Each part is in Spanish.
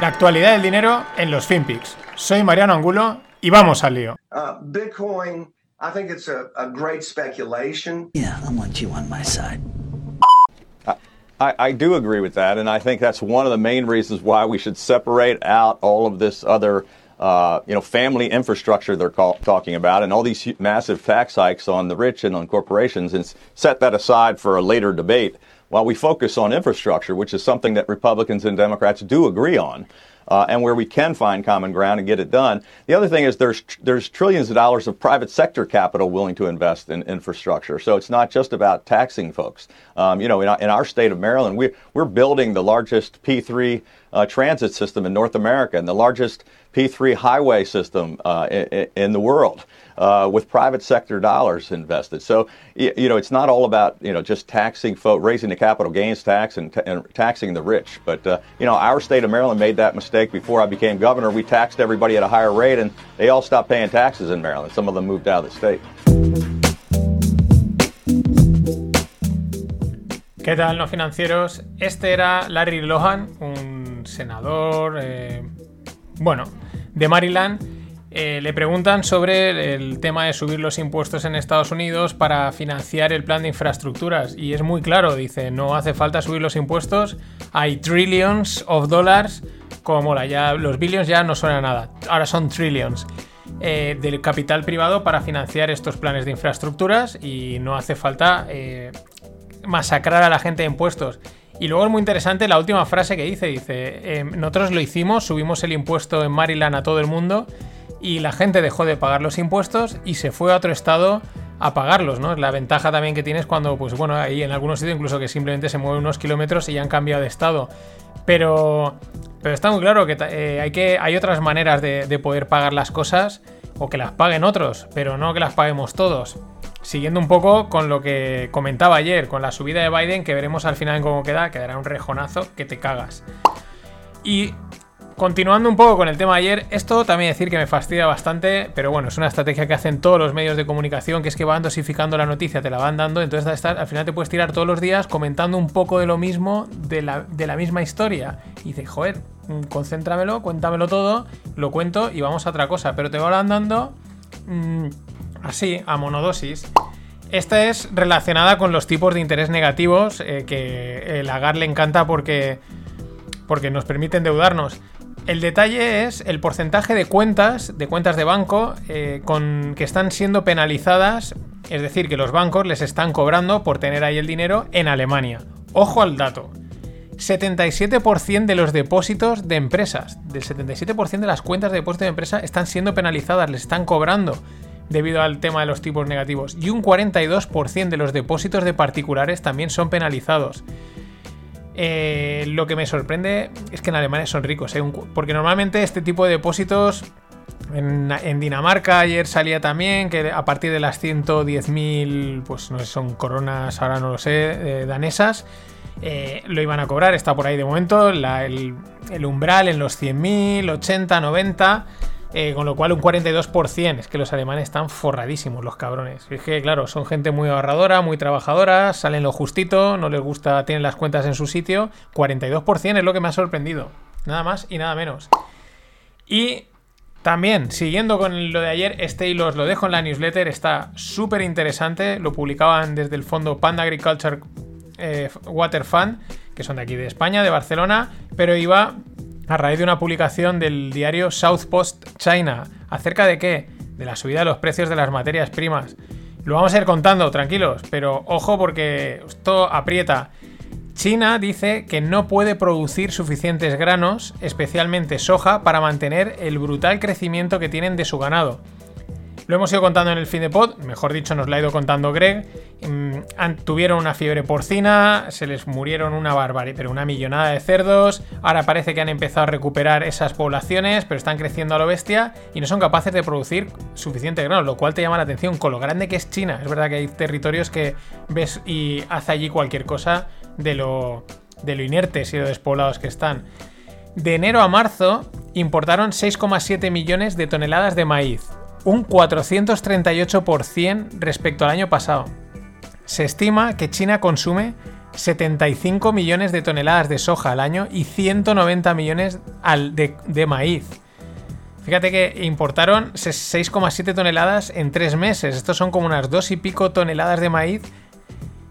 La actualidad del dinero en los FinPix. Soy Mariano Angulo y vamos al lío. Uh, Bitcoin, I think it's a, a great speculation. Yeah, I want you on my side. I, I do agree with that, and I think that's one of the main reasons why we should separate out all of this other, uh, you know, family infrastructure they're call, talking about, and all these massive tax hikes on the rich and on corporations, and set that aside for a later debate while we focus on infrastructure, which is something that Republicans and Democrats do agree on. Uh, and where we can find common ground and get it done. The other thing is there's there's trillions of dollars of private sector capital willing to invest in infrastructure. So it's not just about taxing folks. Um, you know, in our, in our state of Maryland, we we're building the largest P3 uh, transit system in North America and the largest P3 highway system uh, in, in the world uh, with private sector dollars invested. So you know, it's not all about you know just taxing folk, raising the capital gains tax and, ta- and taxing the rich. But uh, you know, our state of Maryland made that mistake before I became governor. We taxed everybody at a higher rate, and they all stopped paying taxes in Maryland. Some of them moved out of the state. ¿Qué tal, no financieros? Este era Larry Lohan, un senador, eh, bueno, de Maryland. Eh, le preguntan sobre el tema de subir los impuestos en Estados Unidos para financiar el plan de infraestructuras. Y es muy claro, dice, no hace falta subir los impuestos. Hay trillions of dollars, como la ya, los billions ya no suena nada, ahora son trillions. eh, del capital privado para financiar estos planes de infraestructuras y no hace falta eh, masacrar a la gente de impuestos. Y luego es muy interesante la última frase que dice, dice, eh, nosotros lo hicimos, subimos el impuesto en Maryland a todo el mundo y la gente dejó de pagar los impuestos y se fue a otro estado a pagarlos, ¿no? La ventaja también que tienes cuando, pues bueno, ahí en algunos sitios incluso que simplemente se mueven unos kilómetros y ya han cambiado de estado. Pero, pero está muy claro que eh, hay, que hay otras maneras de, de poder pagar las cosas o que las paguen otros, pero no que las paguemos todos. Siguiendo un poco con lo que comentaba ayer, con la subida de Biden, que veremos al final cómo queda, quedará un rejonazo que te cagas. Y continuando un poco con el tema de ayer, esto también decir que me fastidia bastante, pero bueno, es una estrategia que hacen todos los medios de comunicación, que es que van dosificando la noticia, te la van dando, entonces al final te puedes tirar todos los días comentando un poco de lo mismo, de la, misma historia. Y dices, joder, mm, concéntramelo, cuéntamelo todo, lo cuento y vamos a otra cosa, pero te van dando mm, así, a monodosis. Esta es relacionada con los tipos de interés negativos eh, que el Agar le encanta porque, porque nos permite endeudarnos. El detalle es el porcentaje de cuentas, de cuentas de banco, eh, con, que están siendo penalizadas, es decir, que los bancos les están cobrando por tener ahí el dinero en Alemania. Ojo al dato. 77% de los depósitos de empresas, del 77% de las cuentas de depósito de empresa están siendo penalizadas, les están cobrando debido al tema de los tipos negativos. Y un 42% de los depósitos de particulares también son penalizados. Eh, lo que me sorprende es que en Alemania son ricos, ¿eh? Porque normalmente este tipo de depósitos en, Dinamarca ayer salía también que a partir de las 110.000, pues no sé, son coronas, ahora no lo sé, eh, danesas, lo iban a cobrar, está por ahí de momento, el, el umbral en los 100.000, 80, 90, eh, con lo cual un 42%, es que los alemanes están forradísimos, los cabrones. Es que, claro, son gente muy ahorradora, muy trabajadora, salen lo justito, no les gusta, tienen las cuentas en su sitio, 42% es lo que me ha sorprendido, nada más y nada menos. Y también, siguiendo con lo de ayer, este hilo os lo dejo en la newsletter, está súper interesante, lo publicaban desde el fondo Panda Agriculture eh, Water Fund, que son de aquí de España, de Barcelona, pero iba a raíz de una publicación del diario South Post China. ¿Acerca de qué? De la subida de los precios de las materias primas. Lo vamos a ir contando, tranquilos, pero ojo porque esto aprieta. China dice que no puede producir suficientes granos, especialmente soja, para mantener el brutal crecimiento que tienen de su ganado. Lo hemos ido contando en el fin de pod, mejor dicho, nos lo ha ido contando Greg. Mm, tuvieron una fiebre porcina, se les murieron una barbarie, pero una millonada de cerdos. Ahora parece que han empezado a recuperar esas poblaciones, pero están creciendo a lo bestia y no son capaces de producir suficiente grano, lo cual te llama la atención con lo grande que es China. Es verdad que hay territorios que ves y hace allí cualquier cosa de lo, de lo inertes y despoblados que están. De enero a marzo importaron 6,7 millones de toneladas de maíz, un 438% respecto al año pasado. Se estima que China consume 75 millones de toneladas de soja al año y 190 millones de, maíz. Fíjate que importaron 6,7 toneladas en tres meses. Estos son como unas dos y pico toneladas de maíz.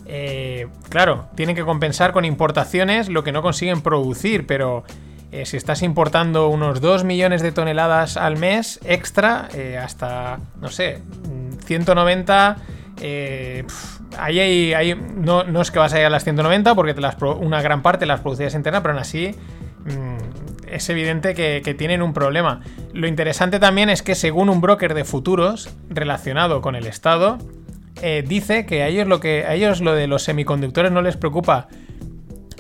Eh, claro, tienen que compensar con importaciones lo que no consiguen producir, pero eh, si estás importando unos 2 millones de toneladas al mes extra, eh, hasta, no sé, 190... ahí hay, no, no, es que vas a ir a las 190 porque una gran parte las producidas internas, pero aún así mm, es evidente que, tienen un problema. Lo interesante también es que según un broker de futuros relacionado con el Estado, eh, dice que ellos, lo que a ellos lo de los semiconductores no les preocupa.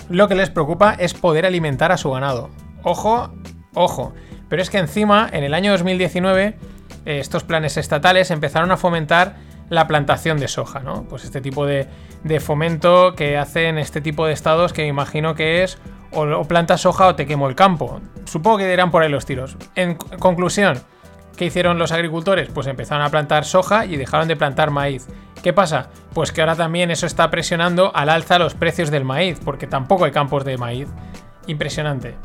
Lo que les preocupa es poder alimentar a su ganado. Ojo, ojo. Pero es que encima, en el año 2019, eh, estos planes estatales empezaron a fomentar la plantación de soja, ¿no? Pues este tipo de, fomento que hacen este tipo de estados que me imagino que es o, o plantas soja o te quemo el campo. Supongo que dirán por ahí los tiros. En conclusión, ¿qué hicieron los agricultores? Pues empezaron a plantar soja y dejaron de plantar maíz. ¿Qué pasa? Pues que ahora también eso está presionando al alza los precios del maíz, porque tampoco hay campos de maíz. Impresionante,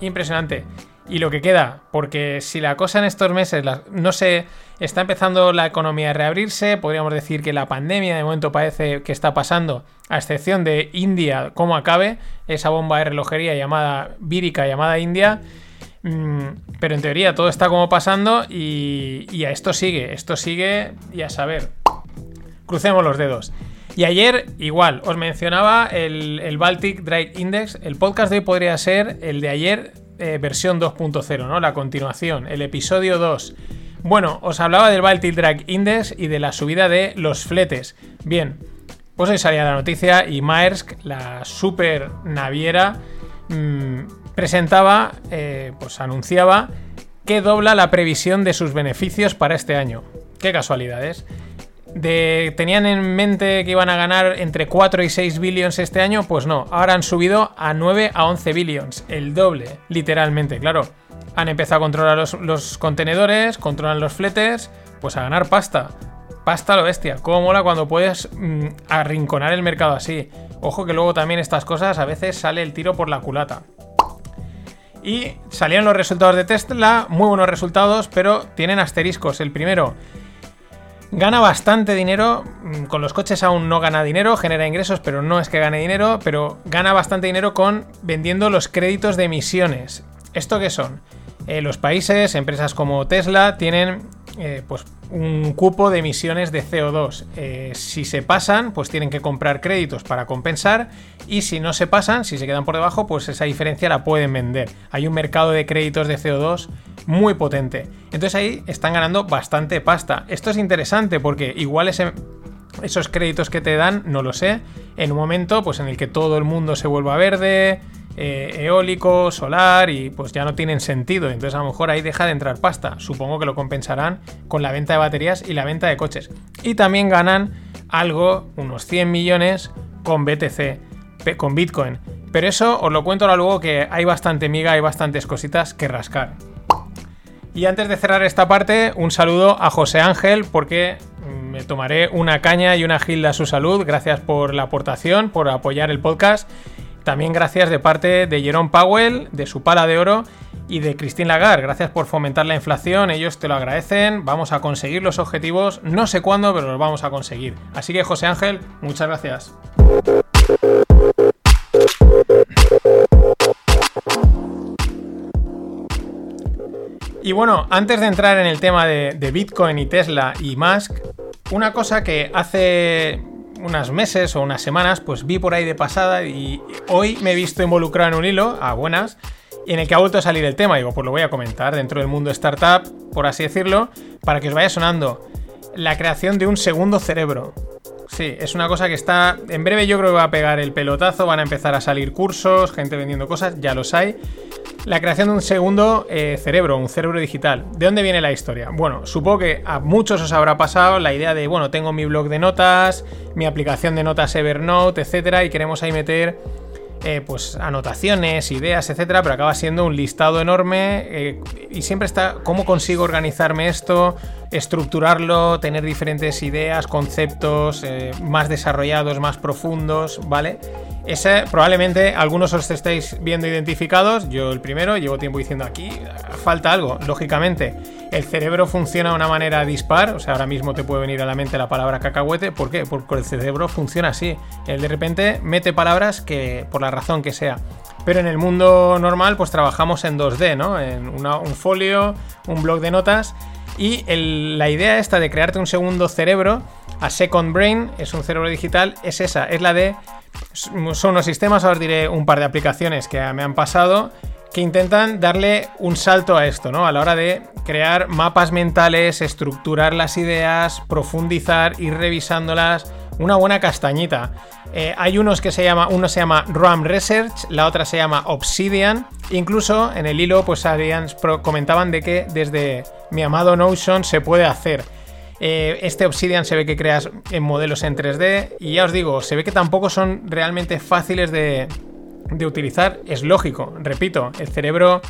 impresionante. Y lo que queda, porque si la cosa en estos meses no se está empezando la economía a reabrirse, podríamos decir que la pandemia de momento parece que está pasando, a excepción de India, como acabe, esa bomba de relojería llamada vírica llamada India. Mm, pero en teoría todo está como pasando y, y a esto sigue, esto sigue y a saber. Crucemos los dedos. Y ayer, igual, os mencionaba el, Baltic Dry Index. El podcast de hoy podría ser el de ayer, eh, versión 2.0, ¿no? La continuación, el episodio 2. Bueno, os hablaba del Baltic Dry Index y de la subida de los fletes. Bien, pues hoy salía la noticia y Maersk, la super naviera, mmm, presentaba, eh, pues anunciaba que dobla la previsión de sus beneficios para este año. Qué casualidades tenían en mente que iban a ganar entre 4 y 6 billions este año, pues no, ahora han subido a 9 a 11 billions, el doble, literalmente, claro. Han empezado a controlar los, contenedores, controlan los fletes, pues a ganar pasta. Pasta lo bestia. Cómo mola cuando puedes mm, arrinconar el mercado así. Ojo que luego también estas cosas a veces sale el tiro por la culata. Y salieron los resultados de Tesla, muy buenos resultados, pero tienen asteriscos. El primero, Gana bastante dinero, mm, con los coches aún no gana dinero, genera ingresos, pero no es que gane dinero, pero gana bastante dinero con vendiendo los créditos de emisiones. ¿Esto qué son? Eh, los países, empresas como Tesla, tienen eh, pues un cupo de emisiones de CO2. Eh, si se pasan, pues tienen que comprar créditos para compensar y si no se pasan, si se quedan por debajo, pues esa diferencia la pueden vender. Hay un mercado de créditos de CO2 muy potente. Entonces ahí están ganando bastante pasta. Esto es interesante porque igual esos créditos que te dan, no lo sé, en un momento pues en el que todo el mundo se vuelva verde, eh, eólico, solar y pues ya no tienen sentido. Entonces a lo mejor ahí deja de entrar pasta. Supongo que lo compensarán con la venta de baterías y la venta de coches. Y también ganan algo, unos 100 millones con BTC, con Bitcoin. Pero eso os lo cuento ahora luego que hay bastante miga, hay bastantes cositas que rascar. Y antes de cerrar esta parte, un saludo a José Ángel porque tomaré una caña y una gilda a su salud. Gracias por la aportación, por apoyar el podcast. También gracias de parte de Jerome Powell, de su pala de oro y de Christine Lagarde. Gracias por fomentar la inflación, ellos te lo agradecen. Vamos a conseguir los objetivos, no sé cuándo, pero los vamos a conseguir. Así que José Ángel, muchas gracias. Y bueno, antes de entrar en el tema de, Bitcoin y Tesla y Musk, una cosa que hace unas meses o unas semanas, pues vi por ahí de pasada y hoy me he visto involucrado en un hilo, a buenas, en el que ha vuelto a salir el tema. Digo, pues lo voy a comentar dentro del mundo startup, por así decirlo, para que os vaya sonando. La creación de un segundo cerebro. Sí, es una cosa que está. En breve yo creo que va a pegar el pelotazo, van a empezar a salir cursos, gente vendiendo cosas, ya los hay. La creación de un segundo eh, cerebro, un cerebro digital. ¿De dónde viene la historia? Bueno, supongo que a muchos os habrá pasado la idea de, bueno, tengo mi blog de notas, mi aplicación de notas Evernote, etcétera, y queremos ahí meter eh, pues anotaciones, ideas, etcétera, pero acaba siendo un listado enorme eh, y siempre está cómo consigo organizarme esto, estructurarlo, tener diferentes ideas, conceptos más desarrollados, más profundos, ¿vale? Ese, probablemente algunos os estáis viendo identificados. Yo el primero, llevo tiempo diciendo aquí, falta algo. Lógicamente, el cerebro funciona de una manera dispar. O sea, ahora mismo te puede venir a la mente la palabra cacahuete. ¿Por qué? Porque el cerebro funciona así. Él de repente mete palabras que, por la razón que sea. Pero en el mundo normal, pues trabajamos en 2D, ¿no? En un folio, un blog de notas. Y la idea esta de crearte un segundo cerebro, a Second Brain, es un cerebro digital, es esa, es la de son unos sistemas, ahora os diré un par de aplicaciones que me han pasado que intentan darle un salto a esto, ¿no? A la hora de crear mapas mentales, estructurar las ideas, profundizar, ir revisándolas, una buena castañita. Eh, hay unos que se llama, uno se llama RAM Research, la otra se llama Obsidian. Incluso en el hilo, pues comentaban de que desde mi amado Notion se puede hacer. Eh, este Obsidian se ve que creas en modelos en 3D y ya os digo, se ve que tampoco son realmente fáciles de, utilizar. Es lógico, repito, el cerebro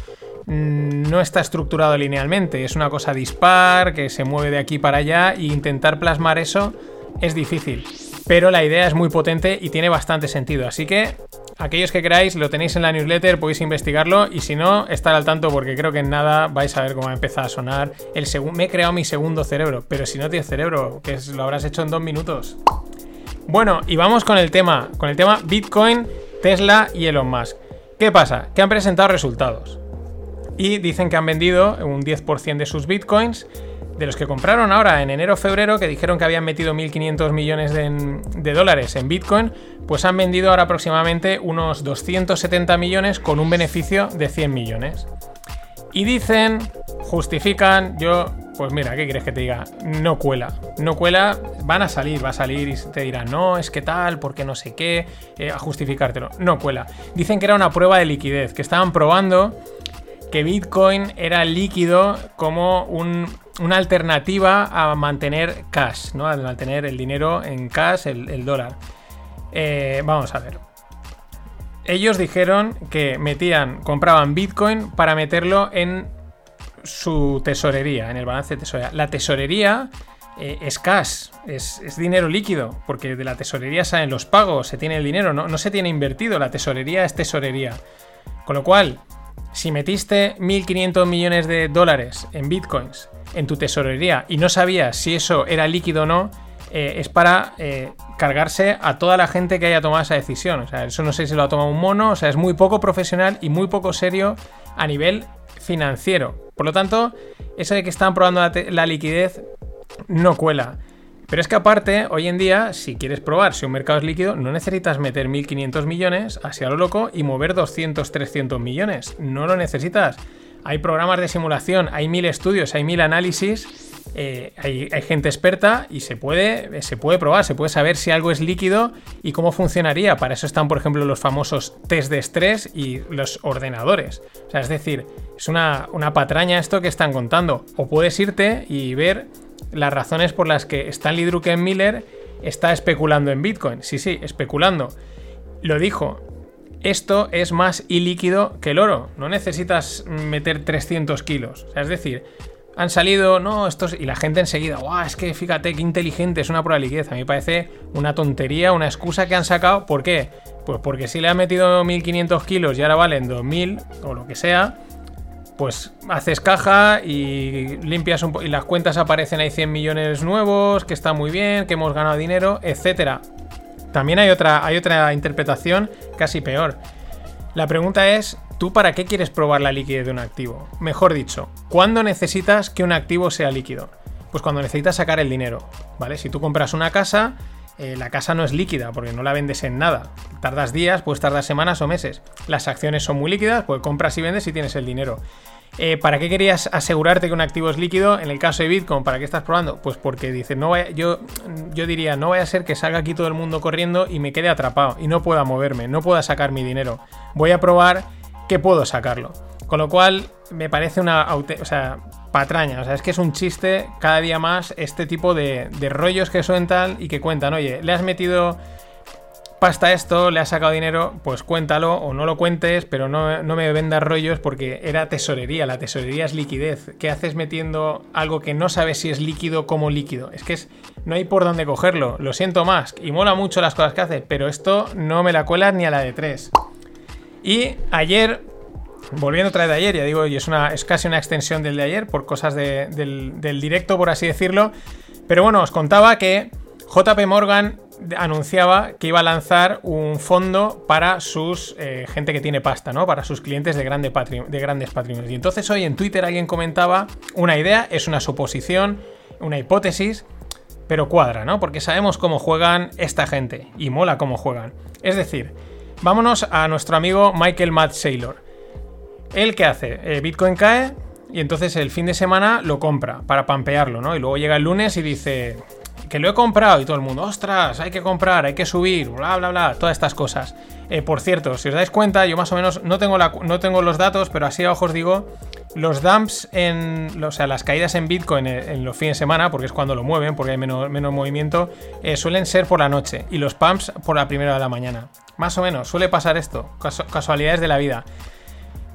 mm, no está estructurado linealmente, es una cosa dispar que se mueve de aquí para allá e intentar plasmar eso es difícil. Pero la idea es muy potente y tiene bastante sentido. Así que aquellos que queráis lo tenéis en la newsletter, podéis investigarlo y si no, estar al tanto porque creo que en nada vais a ver cómo empieza a sonar el segundo... Me he creado mi segundo cerebro, pero si no tienes cerebro, que lo habrás hecho en dos minutos. Bueno, y vamos con el tema, con el tema Bitcoin, Tesla y Elon Musk. ¿Qué pasa? Que han presentado resultados. Y dicen que han vendido un 10% de sus bitcoins de los que compraron ahora en enero-febrero, que dijeron que habían metido 1.500 millones de, dólares en Bitcoin, pues han vendido ahora aproximadamente unos 270 millones con un beneficio de 100 millones. Y dicen, justifican, yo, pues mira, ¿qué quieres que te diga? No cuela, no cuela, van a salir, va a salir y te dirán, no, es que tal, porque no sé qué, eh, a justificártelo, no cuela. Dicen que era una prueba de liquidez, que estaban probando que Bitcoin era líquido como una alternativa a mantener cash, ¿no? A mantener el dinero en cash, el, dólar. Eh, vamos a ver. Ellos dijeron que metían, compraban Bitcoin para meterlo en su tesorería, en el balance de tesorería. La tesorería eh, es cash, es, dinero líquido, porque de la tesorería salen los pagos, se tiene el dinero, no, no se tiene invertido, la tesorería es tesorería. Con lo cual, si metiste 1.500 millones de dólares en bitcoins en tu tesorería y no sabías si eso era líquido o no, eh, es para eh, cargarse a toda la gente que haya tomado esa decisión. O sea, eso no sé si lo ha tomado un mono, o sea, es muy poco profesional y muy poco serio a nivel financiero. Por lo tanto, eso de que están probando la liquidez no cuela. Pero es que aparte, hoy en día, si quieres probar si un mercado es líquido, no necesitas meter 1.500 millones hacia lo loco y mover 200, 300 millones. No lo necesitas. Hay programas de simulación, hay mil estudios, hay mil análisis, eh, hay, gente experta y se puede, se puede probar, se puede saber si algo es líquido y cómo funcionaría. Para eso están, por ejemplo, los famosos test de estrés y los ordenadores. O sea, es decir, es una, una patraña esto que están contando. O puedes irte y ver las razones por las que Stanley Druckenmiller está especulando en Bitcoin. Sí, sí, especulando. Lo dijo. Esto es más ilíquido que el oro. No necesitas meter 300 kilos. Es decir, han salido, no, estos. Y la gente enseguida, guau, es que fíjate qué inteligente, es una prueba de liquidez. A mí me parece una tontería, una excusa que han sacado. ¿Por qué? Pues porque si le han metido 1500 kilos y ahora valen 2000 o lo que sea, pues haces caja y limpias un y las cuentas aparecen ahí 100 millones nuevos, que está muy bien, que hemos ganado dinero, etcétera. También hay otra, hay otra interpretación casi peor. La pregunta es, ¿tú para qué quieres probar la liquidez de un activo? Mejor dicho, ¿cuándo necesitas que un activo sea líquido? Pues cuando necesitas sacar el dinero, ¿vale? Si tú compras una casa, eh, la casa no es líquida porque no la vendes en nada. Tardas días, puedes tardar semanas o meses. Las acciones son muy líquidas, pues compras y vendes y tienes el dinero. Eh, ¿Para qué querías asegurarte que un activo es líquido? En el caso de Bitcoin, ¿para qué estás probando? Pues porque dices, no yo, yo diría, no vaya a ser que salga aquí todo el mundo corriendo y me quede atrapado y no pueda moverme, no pueda sacar mi dinero. Voy a probar que puedo sacarlo. Con lo cual, me parece una o sea, patraña. O sea, es que es un chiste cada día más este tipo de, de rollos que sueltan y que cuentan. Oye, le has metido pasta esto, le has sacado dinero, pues cuéntalo o no lo cuentes, pero no, me vendas rollos porque era tesorería. La tesorería es liquidez. ¿Qué haces metiendo algo que no sabes si es líquido como líquido? Es que es, no hay por dónde cogerlo. Lo siento más. Y mola mucho las cosas que hace, pero esto no me la cuelas ni a la de tres. Y ayer, volviendo otra vez de ayer, ya digo, y es, una, es casi una extensión del de ayer por cosas del, directo, por así decirlo. Pero bueno, os contaba que JP Morgan anunciaba que iba a lanzar un fondo para sus eh, gente que tiene pasta, ¿no? Para sus clientes de, grande de grandes patrimonios. Y entonces hoy en Twitter alguien comentaba una idea, es una suposición, una hipótesis, pero cuadra, ¿no? Porque sabemos cómo juegan esta gente y mola cómo juegan. Es decir, vámonos a nuestro amigo Michael Matt Saylor. ¿Él qué hace? Eh, Bitcoin cae y entonces el fin de semana lo compra para pampearlo, ¿no? Y luego llega el lunes y dice, que lo he comprado y todo el mundo, ostras, hay que comprar, hay que subir, bla, bla, bla, todas estas cosas. Eh, por cierto, si os dais cuenta, yo más o menos no tengo, la, no tengo los datos, pero así a ojos digo, los dumps en, o sea, las caídas en Bitcoin en, los fines de semana, porque es cuando lo mueven, porque hay menos, menos movimiento, eh, suelen ser por la noche y los pumps por la primera de la mañana. Más o menos, suele pasar esto, casualidades de la vida.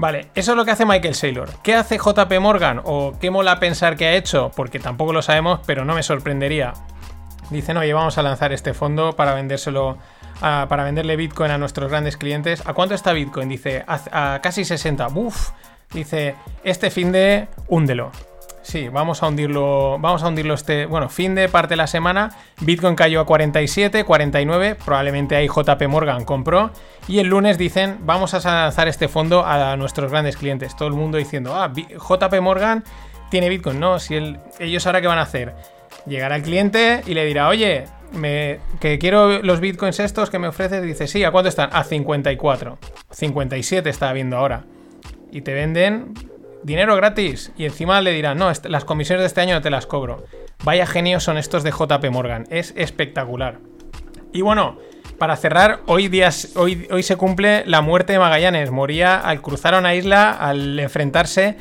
Vale, eso es lo que hace Michael Saylor. ¿Qué hace JP Morgan? ¿O qué mola pensar que ha hecho? Porque tampoco lo sabemos, pero no me sorprendería. Dicen, oye, vamos a lanzar este fondo para vendérselo, para venderle Bitcoin a nuestros grandes clientes. ¿A cuánto está Bitcoin? Dice, a, casi 60. Uf, dice, este fin de, húndelo. Sí, vamos a hundirlo, vamos a hundirlo este, bueno, fin de parte de la semana, Bitcoin cayó a 47, 49, probablemente ahí JP Morgan compró y el lunes dicen, vamos a lanzar este fondo a nuestros grandes clientes, todo el mundo diciendo, ah, JP Morgan tiene Bitcoin, no, si ellos ahora qué van a hacer, Llegará el cliente y le dirá, oye, me, que quiero los bitcoins estos que me ofreces. Dice, sí, ¿a cuánto están? A 54. 57 está viendo ahora. Y te venden dinero gratis. Y encima le dirán, no, las comisiones de este año no te las cobro. Vaya genios son estos de JP Morgan. Es espectacular. Y bueno, para cerrar, hoy, días, hoy, hoy se cumple la muerte de Magallanes. Moría al cruzar una isla, al enfrentarse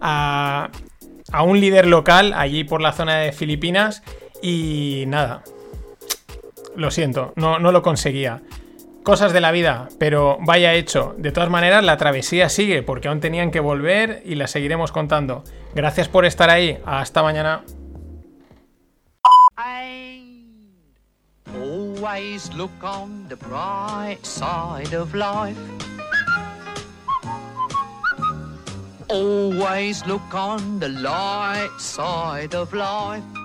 a, a un líder local allí por la zona de Filipinas y nada. Lo siento, no, no lo conseguía. Cosas de la vida, pero vaya hecho. De todas maneras, la travesía sigue porque aún tenían que volver y la seguiremos contando. Gracias por estar ahí. Hasta mañana. Always look on the light side of life.